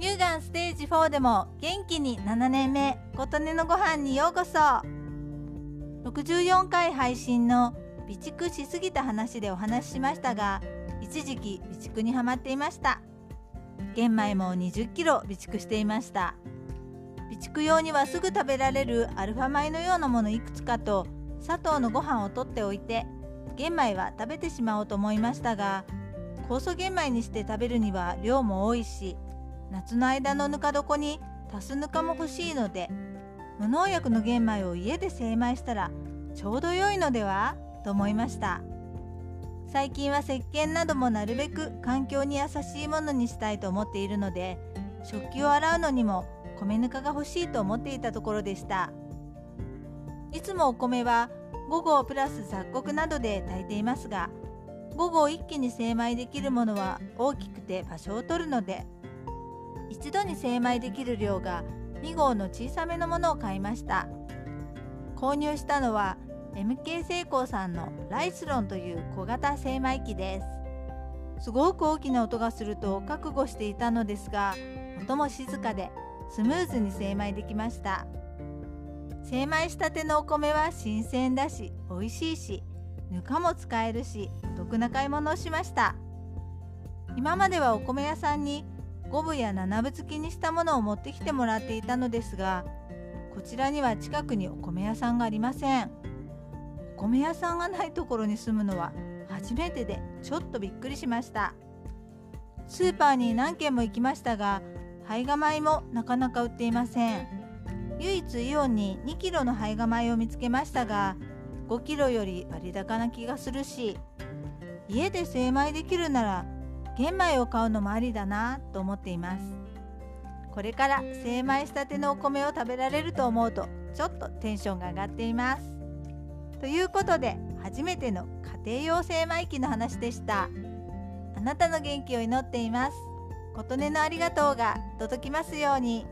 乳がんステージ4でも元気に7年目琴音のご飯にようこそ。64回配信の備蓄しすぎた話でお話ししましたが一時期備蓄にはまっていました。玄米も20キロ備蓄していました。備蓄用にはすぐ食べられるアルファ米のようなものいくつかと砂糖のご飯を取っておいて玄米は食べてしまおうと思いましたが酵素玄米にして食べるには量も多いし夏の間のぬか床に足すぬかも欲しいので無農薬の玄米を家で精米したらちょうど良いのでは？と思いました。最近は石鹸などもなるべく環境に優しいものにしたいと思っているので食器を洗うのにも米ぬかが欲しいと思っていたところでした。いつもお米は午後プラス雑穀などで炊いていますが午後一気に精米できるものは大きくて場所を取るので一度に精米できる量が2号の小さめのものを買いました。購入したのは MK セイコーさんのライスロンという小型精米機です。すごく大きな音がすると覚悟していたのですが音も静かでスムーズに精米できました。精米したてのお米は新鮮だし美味しいしぬかも使えるしお得な買い物をしました。今まではお米屋さんに5分や7分付きにしたものを持ってきてもらっていたのですがこちらには近くにお米屋さんがありません。お米屋さんがないところに住むのは初めてでちょっとびっくりしました。スーパーに何軒も行きましたが胚芽米もなかなか売っていません。唯一イオンに2キロの胚芽米を見つけましたが5キロより割高な気がするし家で精米できるなら玄米を買うのもありだなと思っています。これから精米したてのお米を食べられると思うとちょっとテンションが上がっています。ということで初めての家庭用精米機の話でした。あなたの元気を祈っています。琴音のありがとうが届きますように。